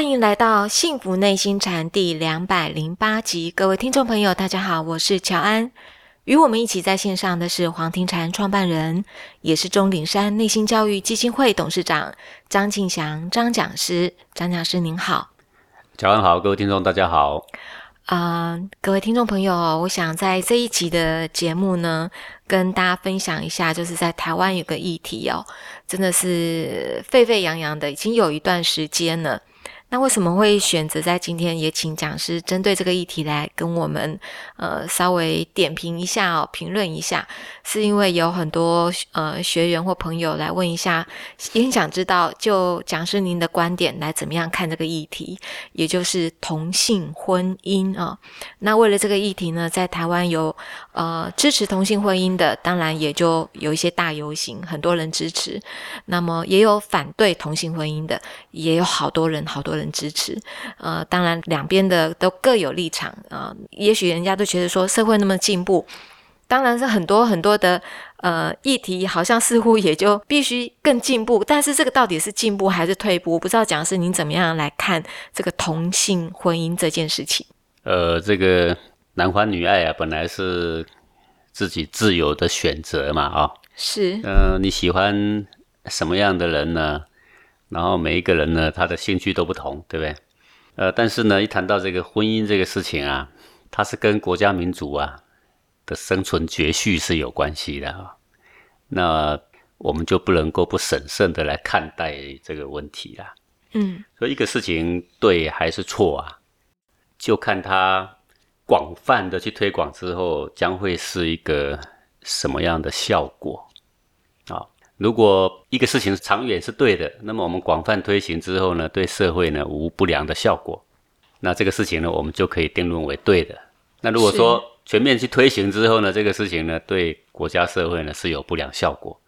欢迎来到《幸福内心禅》第两百零八集，各位听众朋友，大家好，我是乔安。与我们一起在线上的是黄庭禅创办人，也是钟岭山内心教育基金会董事长张庆祥张讲师。张讲师您好，乔安好，各位听众大家好。啊，各位听众朋友，我想在这一集的节目呢，跟大家分享一下，就是在台湾有个议题哦，真的是沸沸扬扬的，已经有一段时间了。那为什么会选择在今天也请讲师针对这个议题来跟我们呃稍微点评一下哦，评论一下？是因为有很多呃学员或朋友来问一下，也很想知道就讲师您的观点来怎么样看这个议题，也就是同性婚姻啊。那为了这个议题呢，在台湾有呃支持同性婚姻的，当然也就有一些大游行，很多人支持；那么也有反对同性婚姻的，也有好多人，好多人。人支持，呃，当然两边的都各有立场啊。也许人家都觉得说社会那么进步，当然是很多很多的呃议题，好像似乎也就必须更进步。但是这个到底是进步还是退步？我不知道讲是您怎么样来看这个同性婚姻这件事情？呃，这个男欢女爱啊，本来是自己自由的选择嘛，啊，是，呃，你喜欢什么样的人呢？然后每一个人呢，他的兴趣都不同，对不对？呃，但是呢，一谈到这个婚姻这个事情啊，它是跟国家民族啊的生存绝续是有关系的啊。那我们就不能够不审慎的来看待这个问题啦。嗯，所以一个事情对还是错啊，就看它广泛的去推广之后，将会是一个什么样的效果。如果一个事情长远是对的，那么我们广泛推行之后呢，对社会呢无不良的效果，那这个事情呢，我们就可以定论为对的。那如果说全面去推行之后呢，这个事情呢，对国家社会呢是有不良效果，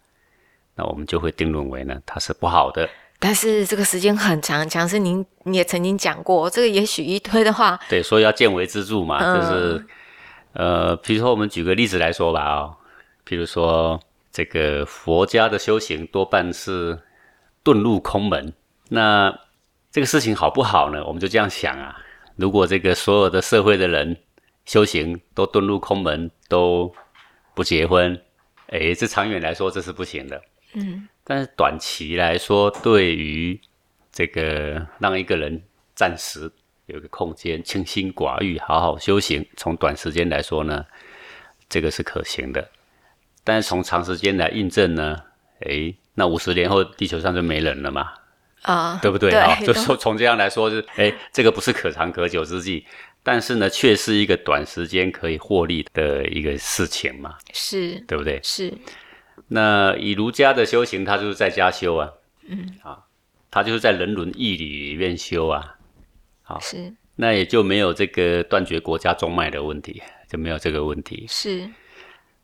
那我们就会定论为呢它是不好的。但是这个时间很长，强是您你也曾经讲过，这个也许一推的话，对，所以要见微知著嘛，就是呃，比如说我们举个例子来说吧啊，比如说。这个佛家的修行多半是遁入空门，那这个事情好不好呢？我们就这样想啊，如果这个所有的社会的人修行都遁入空门，都不结婚，哎，这长远来说这是不行的。嗯，但是短期来说，对于这个让一个人暂时有个空间，清心寡欲，好好修行，从短时间来说呢，这个是可行的。但是从长时间来印证呢，哎，那五十年后地球上就没人了嘛？啊，对不对？啊，就说从这样来说是，哎，这个不是可长可久之计，但是呢，却是一个短时间可以获利的一个事情嘛？是，对不对？是。那以儒家的修行，他就是在家修啊，嗯，啊，他就是在人伦义理里面修啊，好，是。那也就没有这个断绝国家中脉的问题，就没有这个问题。是。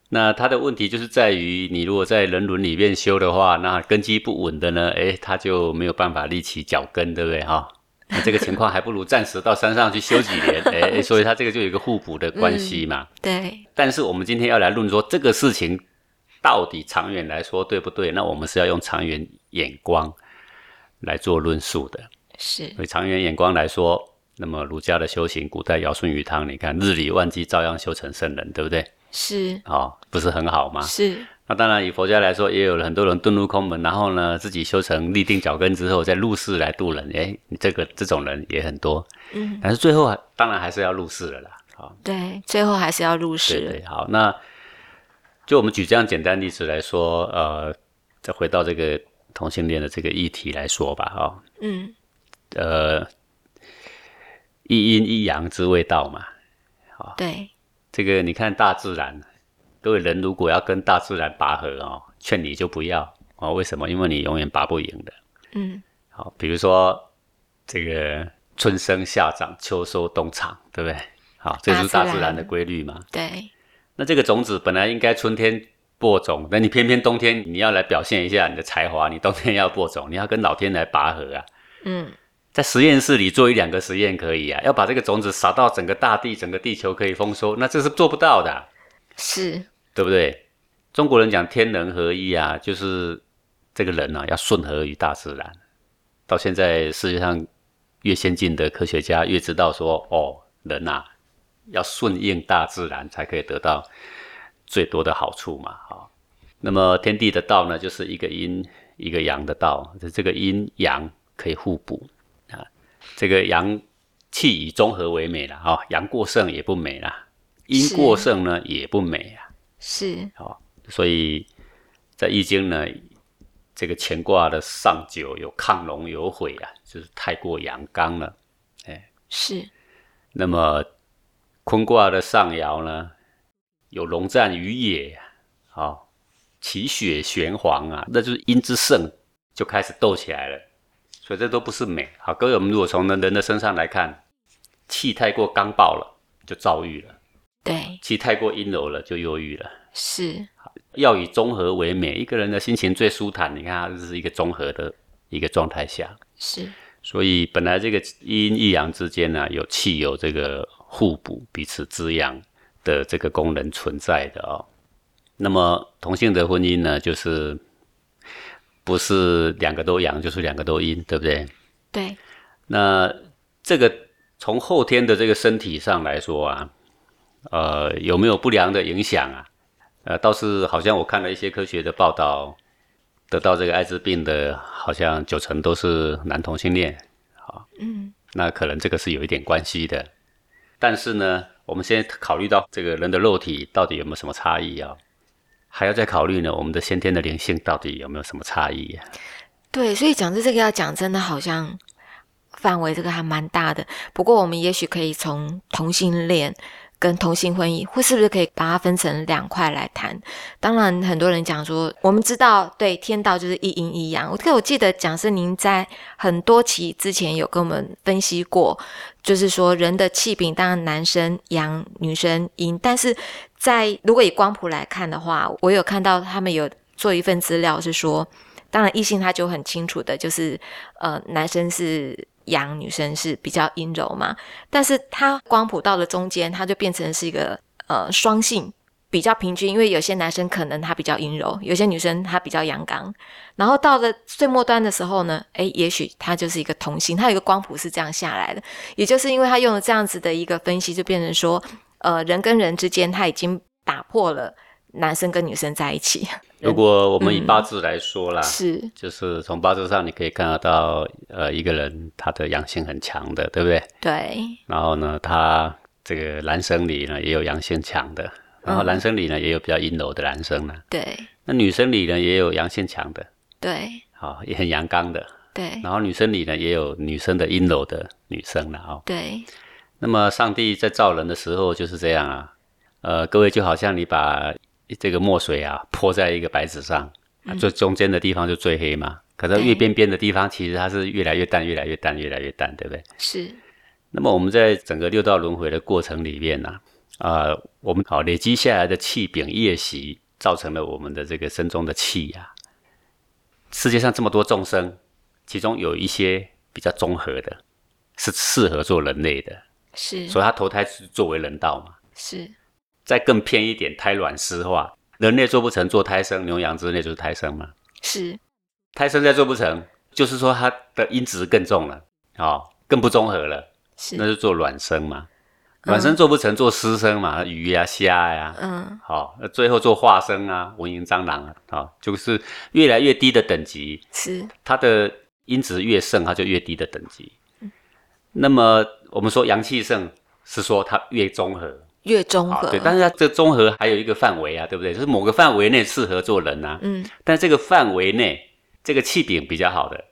那他的问题就是在于，你如果在人伦里面修的话，那根基不稳的呢，哎，他就没有办法立起脚跟，对不对哈？那这个情况还不如暂时到山上去修几年，哎，所以他这个就有一个互补的关系嘛。对。但是我们今天要来论说这个事情到底长远来说对不对？那我们是要用长远眼光来做论述的。是。所以长远眼光来说，那么儒家的修行，古代尧舜禹汤，你看日理万机，照样修成圣人，对不对？是哦，不是很好吗？是。那当然，以佛家来说，也有了很多人遁入空门，然后呢，自己修成立定脚跟之后，再入世来度人。哎，这个这种人也很多。嗯。但是最后当然还是要入世了啦。好。对，最后还是要入世。对对。好，那就我们举这样简单例子来说，呃，再回到这个同性恋的这个议题来说吧。哈。嗯。呃，一阴一阳之谓道嘛。好。对。这个你看大自然，各位人如果要跟大自然拔河哦，劝你就不要哦。为什么？因为你永远拔不赢的。嗯。好，比如说这个春生夏长秋收冬藏，对不对？好，这是大自然的规律嘛。对。那这个种子本来应该春天播种，那你偏偏冬天你要来表现一下你的才华，你冬天要播种，你要跟老天来拔河啊。嗯。在实验室里做一两个实验可以啊，要把这个种子撒到整个大地、整个地球可以丰收，那这是做不到的，是对不对？中国人讲天人合一啊，就是这个人啊要顺和于大自然。到现在世界上越先进的科学家越知道说，哦，人呐、要顺应大自然才可以得到最多的好处嘛，啊、那么天地的道呢，就是一个阴一个阳的道，这个阴阳可以互补啊，这个阳气以中和为美了啊，阳过盛也不美啦，阴过盛呢也不美啊。是哦所以在易经呢，这个乾卦的上九有亢龙有悔啊，就是太过阳刚了。哎是那么坤卦的上爻呢，有龙战于野啊，好、其血玄黄啊，那就是阴之盛就开始斗起来了。所以这都不是美。好，各位，我们如果从人人的身上来看，气太过刚暴了，就躁郁了；对，气太过阴柔了，就忧郁了。是要以综合为美，一个人的心情最舒坦。你看，他这是一个综合的一个状态下，是所以本来这个阴一阳之间呢、有气有这个互补、彼此滋养的这个功能存在的哦。那么同性的婚姻呢，就是不是两个都阳，就是两个都阴，对不对？对，那这个从后天的这个身体上来说啊，呃，有没有不良的影响啊？呃，倒是好像我看了一些科学的报道，得到这个艾滋病的，好像九成都是男同性恋，好嗯，那可能这个是有一点关系的。但是呢，我们先考虑到这个人的肉体到底有没有什么差异啊？还要再考虑呢，我们的先天的灵性到底有没有什么差异啊？对，所以讲这这个要讲，真的好像范围这个还蛮大的。不过我们也许可以从同性恋跟同性婚姻，或是不是可以把它分成两块来谈？当然，很多人讲说，我们知道，对天道就是一阴一阳。我可我记得讲是您在很多期之前有跟我们分析过，就是说人的气禀，当然男生阳，女生阴，但是在如果以光谱来看的话，我有看到他们有做一份资料是说。当然，异性他就很清楚的，就是呃，男生是阳，女生是比较阴柔嘛。但是他光谱到了中间，他就变成是一个呃双性，比较平均。因为有些男生可能他比较阴柔，有些女生她比较阳刚。然后到了最末端的时候呢，诶，也许他就是一个同性，他有一个光谱是这样下来的。也就是因为他用了这样子的一个分析，就变成说，呃，人跟人之间他已经打破了男生跟女生在一起。如果我们以八字来说啦，是就是从八字上你可以看得到，呃，一个人他的阳性很强的，对不对？对，然后呢，他这个男生里呢也有阳性强的，然后男生里呢也有比较阴柔的男生呢。对，那女生里呢也有阳性强的，对，好、也很阳刚的。对，然后女生里呢也有女生的阴柔的女生了哦。对，那么上帝在造人的时候就是这样啊，呃，各位就好像你把这个墨水啊泼在一个白纸上，啊最中间的地方就最黑嘛，可是越边边的地方其实它是越来越淡，越来越淡，越来越淡，对不对？是，那么我们在整个六道轮回的过程里面呢、啊，我们好累积下来的气禀业习，造成了我们的这个身中的气呀、世界上这么多众生，其中有一些比较综合的，是适合做人类的，是，所以他投胎是作为人道嘛。是，再更偏一点，胎卵湿化，人类做不成做胎生，牛羊之类就是胎生嘛。是，胎生再做不成，就是说它的因子更重了，哦，更不综合了。是。那，就做卵生嘛，卵生做不成，做湿生嘛，鱼呀、虾呀、嗯，好、那最后做化生啊，蚊蝇、蟑螂啊，好、就是越来越低的等级，是，它的因子越盛，它就越低的等级。那么我们说阳气盛，是说它越综合，越综合，对，但是它这综合还有一个范围啊，对不对？就是某个范围内适合做人啊，嗯，但这个范围内，这个气禀比较好的，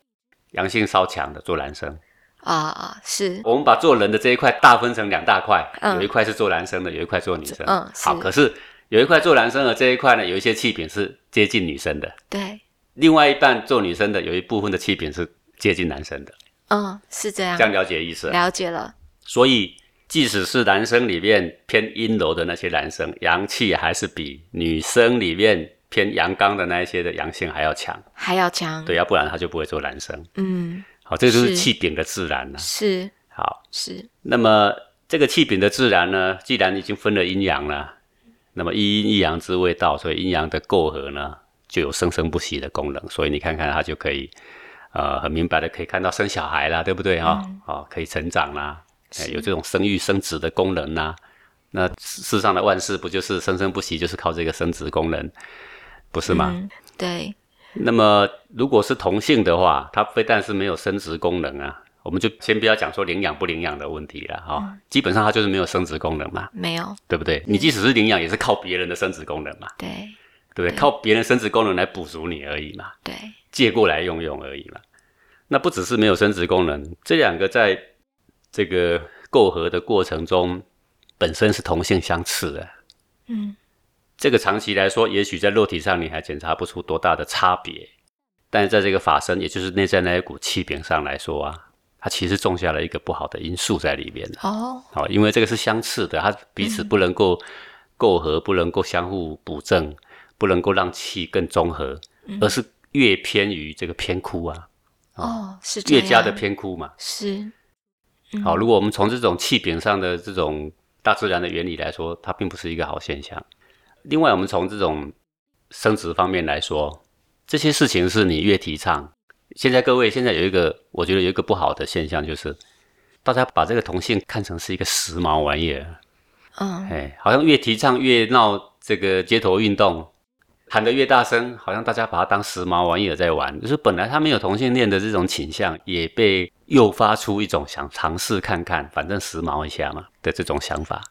阳性稍强的做男生。啊啊，是，我们把做人的这一块大分成两大块，嗯。有一块是做男生的，有一块做女生。嗯好，可是有一块做男生的这一块呢，有一些气禀是接近女生的，对，另外一半做女生的有一部分的气禀是接近男生的，嗯，是这样这，样了解意思啊？了解了，所以，即使是男生里面偏阴柔的那些男生，阳气还是比女生里面偏阳刚的那一些的阳性还要强。还要强，对，要不然他就不会做男生。嗯，好，这就是是气禀的自然了。是好，是，那么这个气禀的自然呢，既然已经分了阴阳了，那么一阴一阳之谓道，所以阴阳的构合呢，就有生生不息的功能。所以你看看它就可以呃，很明白的可以看到生小孩啦，对不对哈？哦，可以成长啦，有这种生育生殖的功能呐。那世上的万事不就是生生不息，就是靠这个生殖功能，不是吗？对。那么如果是同性的话，它非但是没有生殖功能啊，我们就先不要讲说领养不领养的问题了哈。基本上它就是没有生殖功能嘛，没有，对不对？你即使是领养，也是靠别人的生殖功能嘛，对，对不对？靠别人生殖功能来补足你而已嘛，对，借过来用用而已嘛。那不只是没有生殖功能，这两个在这个媾合的过程中，本身是同性相斥的。嗯，这个长期来说，也许在肉体上你还检查不出多大的差别，但是在这个法身，也就是内在那一股气柄上来说啊，它其实种下了一个不好的因素在里面哦，好，因为这个是相斥的，它彼此不能够媾合，不能够相互补正，不能够让气更综合，而是越偏于这个偏枯啊。哦，是越加的偏枯嘛？是。好，如果我们从这种气柄上的这种大自然的原理来说，它并不是一个好现象。另外，我们从这种生殖方面来说，这些事情是你越提倡。现在各位现在有一个，我觉得有一个不好的现象，就是大家把这个同性看成是一个时髦玩意儿。嗯。哎，好像越提倡越闹这个街头运动。喊得越大声，好像大家把它当时髦玩意儿在玩。就是本来他没有同性恋的这种倾向，也被诱发出一种想尝试看看，反正时髦一下嘛的这种想法。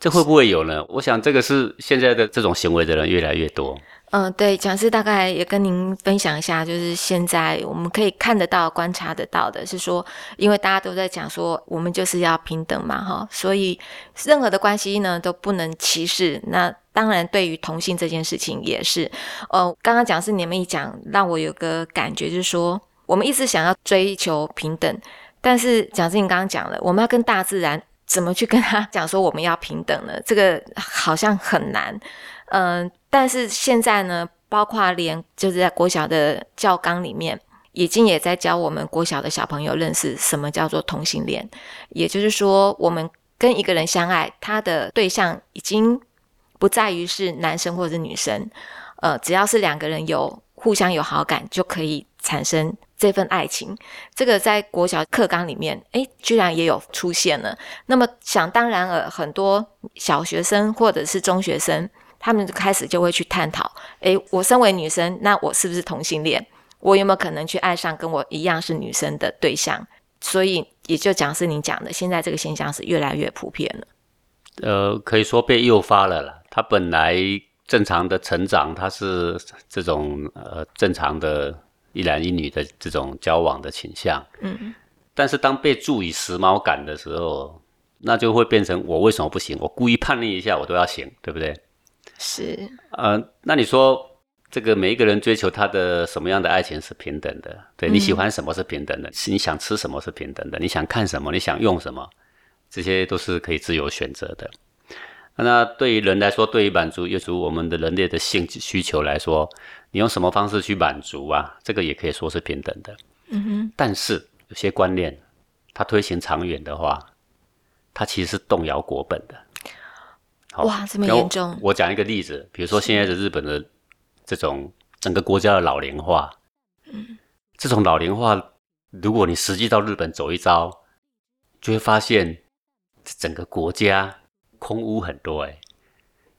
这会不会有呢？我想这个是现在的这种行为的人越来越多。嗯，对，讲师大概也跟您分享一下，就是现在我们可以看得到、观察得到的是说，因为大家都在讲说，我们就是要平等嘛，哈，所以任何的关系呢都不能歧视。那当然，对于同性这件事情也是。呃，刚刚讲是你们一讲，让我有个感觉，就是说，我们一直想要追求平等，但是讲师你刚刚讲了，我们要跟大自然怎么去跟他 讲说我们要平等呢？这个好像很难。嗯，但是现在呢，包括连就是在国小的教纲里面，已经也在教我们国小的小朋友认识什么叫做同性恋。也就是说，我们跟一个人相爱，他的对象已经不在于是男生或者是女生，呃，只要是两个人有互相有好感，就可以产生这份爱情。这个在国小课纲里面，诶，居然也有出现了。那么想当然了，很多小学生或者是中学生。他们开始就会去探讨：诶，我身为女生，那我是不是同性恋？我有没有可能去爱上跟我一样是女生的对象？所以也就讲是您讲的，现在这个现象是越来越普遍了。呃，可以说被诱发了了。他本来正常的成长，他是这种呃正常的一男一女的这种交往的倾向。嗯。但是当被注以时髦感的时候，那就会变成我为什么不行？我故意叛逆一下，我都要行，对不对？是，呃，那你说这个每一个人追求他的什么样的爱情是平等的？对你喜欢什么是平等的？是你想吃什么是平等的？你想看什么？你想用什么？这些都是可以自由选择的。那对于人来说，对于满足，又如我们的人类的性需求来说，你用什么方式去满足啊？这个也可以说是平等的。嗯哼。但是有些观念，它推行长远的话，它其实是动摇国本的。哇，这么严重！我讲一个例子，比如说现在的日本的这种整个国家的老龄化，嗯，这种老龄化，如果你实际到日本走一遭，就会发现整个国家空屋很多，哎，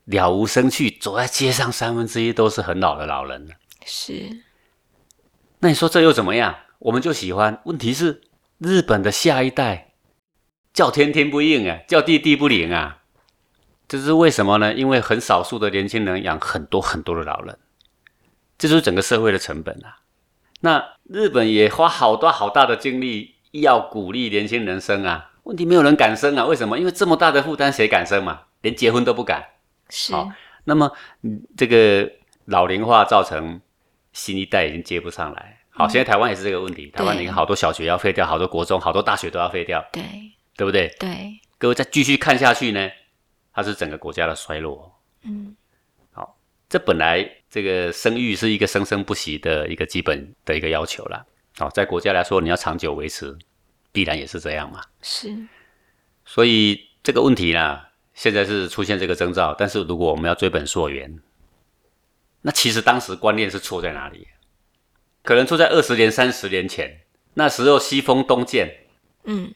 了无生趣，走在街上三分之一都是很老的老人是，那你说这又怎么样？我们就喜欢。问题是日本的下一代叫天天不应啊，叫地地不灵啊。这是为什么呢？因为很少数的年轻人养很多很多的老人，这就是整个社会的成本啊。那日本也花好多好大的精力要鼓励年轻人生啊，问题没有人敢生啊。为什么？因为这么大的负担，谁敢生嘛？连结婚都不敢。是。那么这个老龄化造成新一代已经接不上来。好，现在台湾也是这个问题。台湾你看，好多小学要废掉，好多国中、好多大学都要废掉。对。对不对？对。各位再继续看下去呢？它是整个国家的衰落，嗯，好，这本来这个生育是一个生生不息的一个基本的一个要求了，好，在国家来说，你要长久维持，必然也是这样嘛，是，所以这个问题呢，现在是出现这个征兆，但是如果我们要追本溯源，那其实当时观念是错在哪里？可能错在二十年、三十年前，那时候西风东渐，嗯，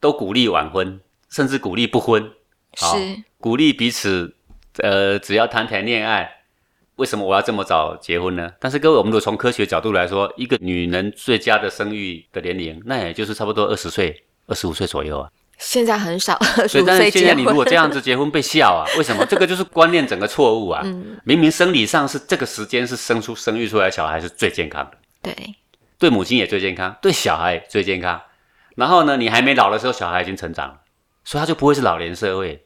都鼓励晚婚，甚至鼓励不婚，好是，鼓励彼此，呃，只要谈谈恋爱。为什么我要这么早结婚呢？但是各位，我们如果从科学角度来说，一个女人最佳的生育的年龄，那也就是差不多二十岁、二十五岁左右啊。现在很少 二十所以，五但是现在你如，果这样子结婚被笑啊，为什么？这个就是观念整个错误啊。嗯，明明生理上是这个时间是生出生育出来的小孩是最健康的，对，对母亲也最健康，对小孩最健康。然后呢，你还没老的时候，小孩已经成长了，所以他就不会是老年社会，是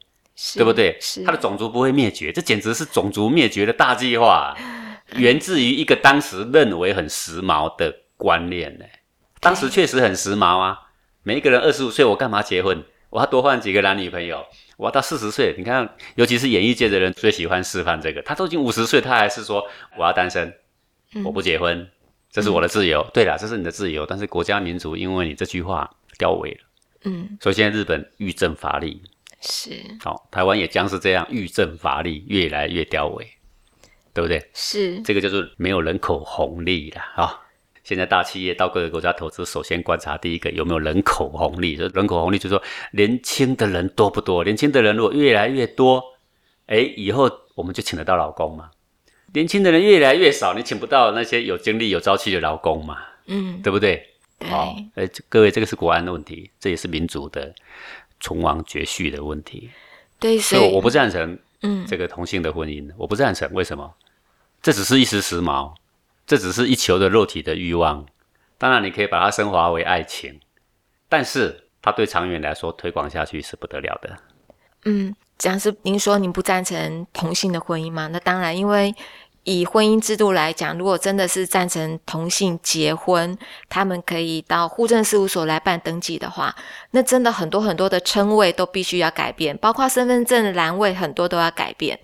对不对？是他的种族不会灭绝，这简直是种族灭绝的大计划啊、源自于一个当时认为很时髦的观念呢。当时确实很时髦啊，每一个人二十五岁，我干嘛结婚？我要多换几个男女朋友。我要到四十岁，你看，尤其是演艺界的人最喜欢示范这个。他都已经五十岁，他还是说我要单身，嗯我不结婚，这是我的自由。对了，这是你的自由，但是国家民族因为你这句话凋萎了，嗯，所以现在日本欲政乏力，是好、台湾也将是这样欲振乏力，越来越凋萎，对不对？是，这个就是没有人口红利了啊、现在大企业到各个国家投资，首先观察第一个有没有人口红利。这人口红利就是说年轻的人多不多？年轻的人如果越来越多，哎，以后我们就请得到老公嘛。年轻的人越来越少，你请不到那些有精力、有朝气的劳工嘛，嗯，对不对？对，好，呃，这各位，这个是国安的问题，这也是民族的存亡绝续的问题。对，所以我不赞成嗯，这个同性的婚姻，我不赞成。为什么？这只是一时时髦，这只是一球的肉体的欲望。当然，你可以把它升华为爱情，但是它对长远来说推广下去是不得了的。嗯，讲是您说您不赞成同性的婚姻吗？那当然，因为以婚姻制度来讲，如果真的是赞成同性结婚，他们可以到户政事务所来办登记的话，那真的很多很多的称谓都必须要改变，包括身份证栏位很多都要改变。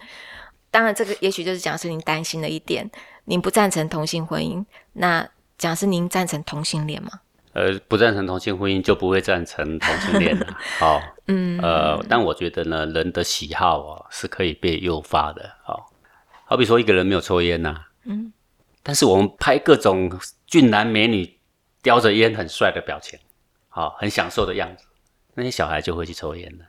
当然，这个也许就是讲是您担心的一点，您不赞成同性婚姻，那讲是您赞成同性恋吗？呃，不赞成同性婚姻，就不会赞成同性恋了。好，嗯，呃，但我觉得呢，人的喜好哦是可以被诱发的。好，好比说一个人没有抽烟呐、嗯，但是我们拍各种俊男美女叼着烟很帅的表情，好，很享受的样子，那些小孩就会去抽烟了。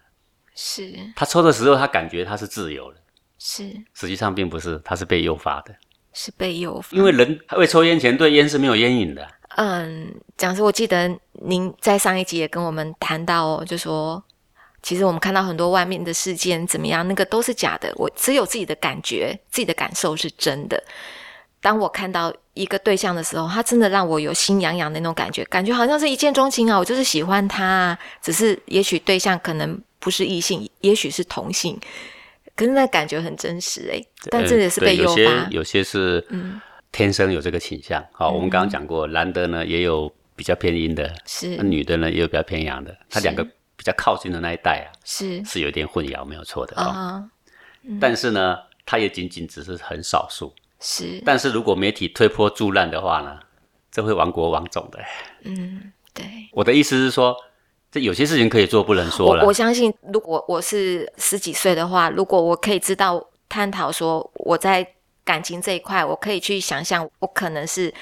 是他抽的时候，他感觉他是自由的，是实际上并不是，他是被诱发的。是被诱发，因为人未抽烟前对烟是没有烟瘾的。嗯，讲师，我记得您在上一集也跟我们谈到哦，就说其实我们看到很多外面的事件怎么样，那个都是假的，我只有自己的感觉、自己的感受是真的。当我看到一个对象的时候，他真的让我有心痒痒的那种感觉，感觉好像是一见钟情啊，我就是喜欢他啊，只是也许对象可能不是异性，也许是同性，可是那感觉很真实诶、但这也是被呃对有些诱发，有些是嗯天生有这个倾向。好，我们刚刚讲过，男的呢也有比较偏阴的，是那女的呢也有比较偏阳的。他是两个比较靠近的那一代啊，是是有点混淆，没有错的啊、啊，但是呢，它也仅仅只是很少数。是但是如果媒体推波助澜的话呢，这会亡国亡种的。嗯对。我的意思是说，这有些事情可以做，不能说了我我。相信，如果我是十几岁的话，如果我可以知道探讨说我在感情这一块，我可以去想象，我可能是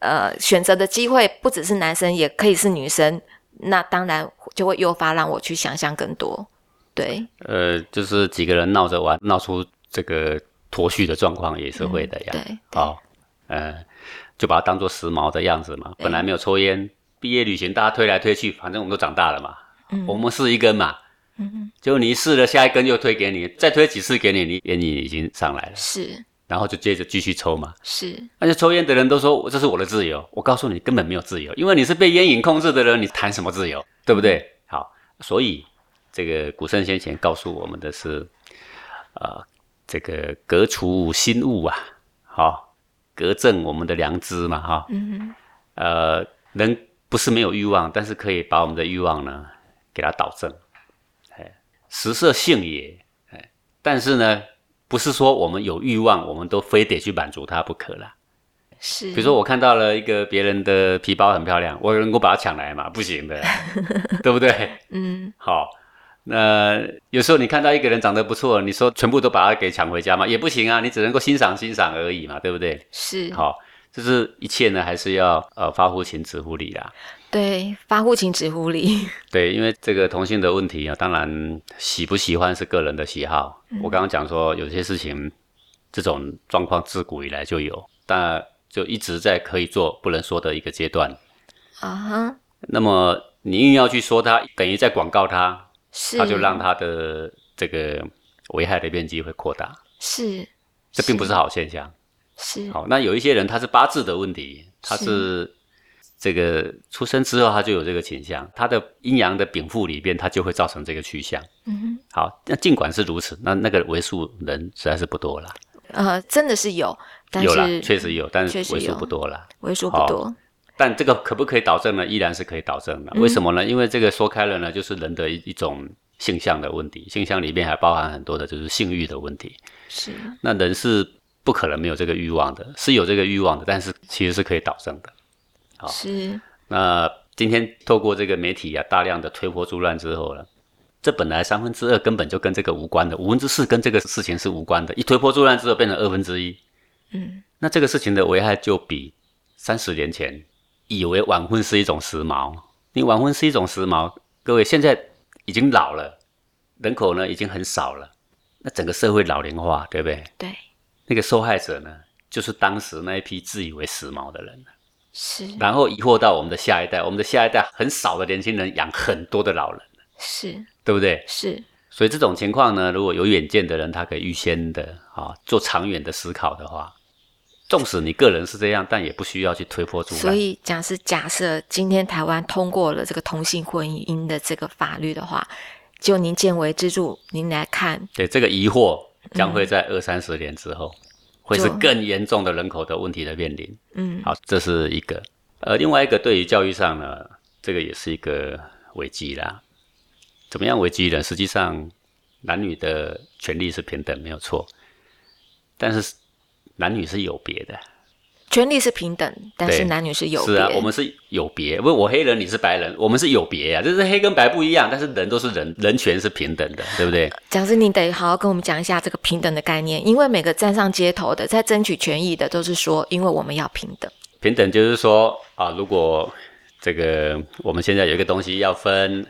呃选择的机会不只是男生，也可以是女生，那当然就会诱发让我去想象更多。对，呃，就是几个人闹着玩，闹出这个脱序的状况也是会的呀。嗯对，好、呃，就把它当做时髦的样子嘛。本来没有抽烟，毕业旅行大家推来推去，反正我们都长大了嘛，我们试一根嘛。嗯，结果你一试了，下一根又推给你，再推几次给你，你烟瘾已经上来了，是然后就接着继续抽嘛。是，而且抽烟的人都说这是我的自由，我告诉你根本没有自由，因为你是被烟瘾控制的人，你谈什么自由，对不对？好，所以这个古圣先贤告诉我们的是，呃，这个革除心物啊，好、革正我们的良知嘛，哈、嗯呃，人不是没有欲望，但是可以把我们的欲望呢给它导正，哎，食色性也，哎，但是呢，不是说我们有欲望，我们都非得去满足它不可啦。是，比如说，我看到了一个别人的皮包很漂亮，我能够把它抢来嘛？不行的，对不对？嗯好，那有时候你看到一个人长得不错，你说全部都把他给抢回家嘛？也不行啊，你只能够欣赏欣赏而已嘛，对不对？是，好，就是一切呢还是要呃发乎情止乎礼啦。对，发乎情止乎礼。对，因为这个同性的问题啊，当然喜不喜欢是个人的喜好。我刚刚讲说有些事情这种状况自古以来就有，但就一直在可以做不能说的一个阶段。啊哈，那么你硬要去说他，等于在广告它，是，它就让他的这个危害的面积会扩大。是，这并不是好现象。是，好，那有一些人他是八字的问题，他是这个出生之后他就有这个倾向，他的阴阳的禀赋里边，他就会造成这个趋向。嗯哼，好，那尽管是如此，那那个为数人实在是不多了。呃，真的是有，但有了，是确实有，但是为数不多了。为数不好多。但这个可不可以导正呢？依然是可以导正的。嗯为什么呢？因为这个说开了呢，就是人的一一种性向的问题，性向里面还包含很多的就是性欲的问题。是，那人是不可能没有这个欲望的，是有这个欲望的，但是其实是可以导正的。好。是，那今天透过这个媒体啊，大量的推波助澜之后呢，这本来三分之二根本就跟这个无关的，五分之四跟这个事情是无关的，一推波助澜之后变成二分之一，嗯，那这个事情的危害就比三十年前以为晚婚是一种时髦，你晚婚是一种时髦，各位现在已经老了，人口呢已经很少了，那整个社会老龄化，对不对？对，那个受害者呢，就是当时那一批自以为时髦的人。是，然后疑惑到我们的下一代，我们的下一代很少的年轻人养很多的老人，是，对不对？是，所以这种情况呢，如果有远见的人，他可以预先的啊做长远的思考的话，纵使你个人是这样，但也不需要去推波助澜。所以讲是假设今天台湾通过了这个同性婚姻的这个法律的话，就您见为支柱，您来看，对这个疑惑将会在二三十年之后，会是更严重的人口的问题的面临。嗯，好，这是一个。呃，另外一个对于教育上呢，这个也是一个危机啦。怎么样危机呢？实际上，男女的权利是平等，没有错。但是男女是有别的。权利是平等，但是男女是有是啊，我们是有别。不，我黑人，你是白人，我们是有别呀、啊。就是黑跟白不一样，但是人都是人，人权是平等的，对不对？讲师，你得好好跟我们讲一下这个平等的概念，因为每个站上街头的，在争取权益的，都是说，因为我们要平等。平等就是说啊，如果这个我们现在有一个东西要分，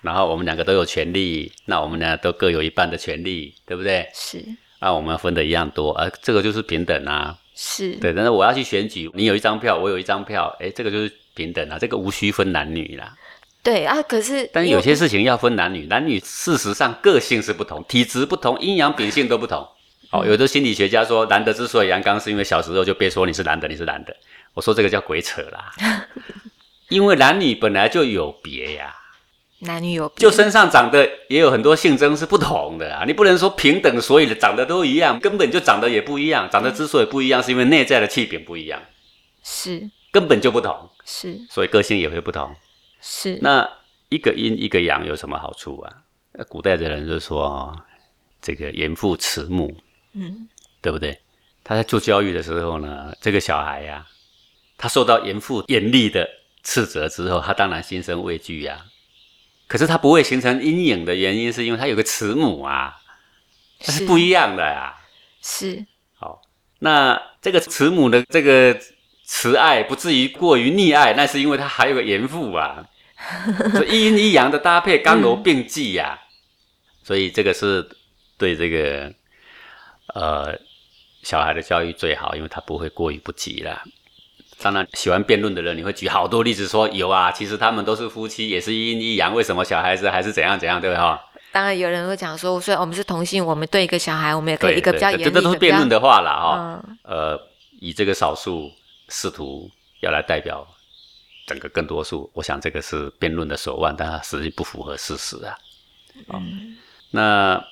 然后我们两个都有权利，那我们俩都各有一半的权利，对不对？是那我们分的一样多，啊，这个就是平等啊。是，对，但是我要去选举，你有一张票，我有一张票，哎，这个就是平等啊，这个无需分男女啦。对啊。可是，但是有些事情要分男女，男女事实上个性是不同，体质不同，阴阳秉性都不同。哦，有的心理学家说，男的之所以阳刚，是因为小时候就被说你是男的，你是男的。我说这个叫鬼扯啦，因为男女本来就有别呀、男女有别就身上长得也有很多性征是不同的啊，你不能说平等，所以长得都一样，根本就长得也不一样。长得之所以不一样，是因为内在的气禀不一样，是根本就不同，是所以个性也会不同。是，那一个阴一个阳有什么好处啊？呃古代的人就说哦，这个严父慈母，嗯，对不对？他在做教育的时候呢，这个小孩呀、他受到严父严厉的斥责之后，他当然心生畏惧呀、可是它不会形成阴影的原因，是因为它有个慈母啊，那是是不一样的呀、是。好，那这个慈母的这个慈爱不至于过于溺爱，那是因为他还有个严父啊，所以一阴一阳的搭配刚柔并济呀、所以这个是对这个呃小孩的教育最好，因为他不会过于不及啦。当然，喜欢辩论的人，你会举好多例子说有啊，其实他们都是夫妻，也是一阴一阳，为什么小孩子还是怎样怎样，对不对哈？当然有人会讲说，虽然我们是同性，我们对一个小孩，我们也可以一个比较对严厉的，这这都是辩论的的话啦哈。嗯，呃，以这个少数试图要来代表整个更多数，我想这个是辩论的手腕，但它实际不符合事实啊。嗯那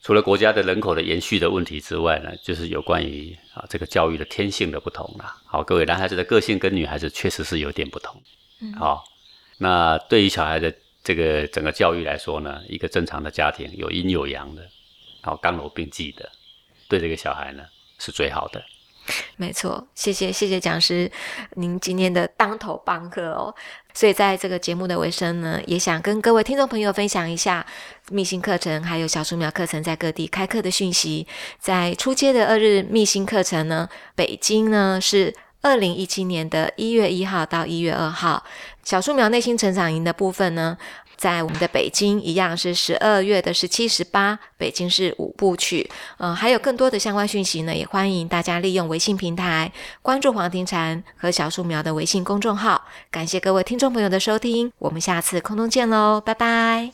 除了国家的人口的延续的问题之外呢，就是有关于啊这个教育的天性的不同啦。好，各位男孩子的个性跟女孩子确实是有点不同。嗯好，那对于小孩的这个整个教育来说呢，一个正常的家庭有阴有阳的，好刚柔并济的，对这个小孩呢是最好的。没错，谢谢谢谢讲师，您今天的当头棒喝哦。所以在这个节目的尾声呢，也想跟各位听众朋友分享一下密心课程还有小树苗课程在各地开课的讯息。在初阶的二日密心课程呢，北京呢是二零一七年的一月一号到一月二号，小树苗内心成长营的部分呢，在我们的北京一样是十二月的十七、十八，北京是五部曲。嗯，还有更多的相关讯息呢，也欢迎大家利用微信平台关注黄庭禅和小树苗的微信公众号。感谢各位听众朋友的收听，我们下次空中见喽，拜拜。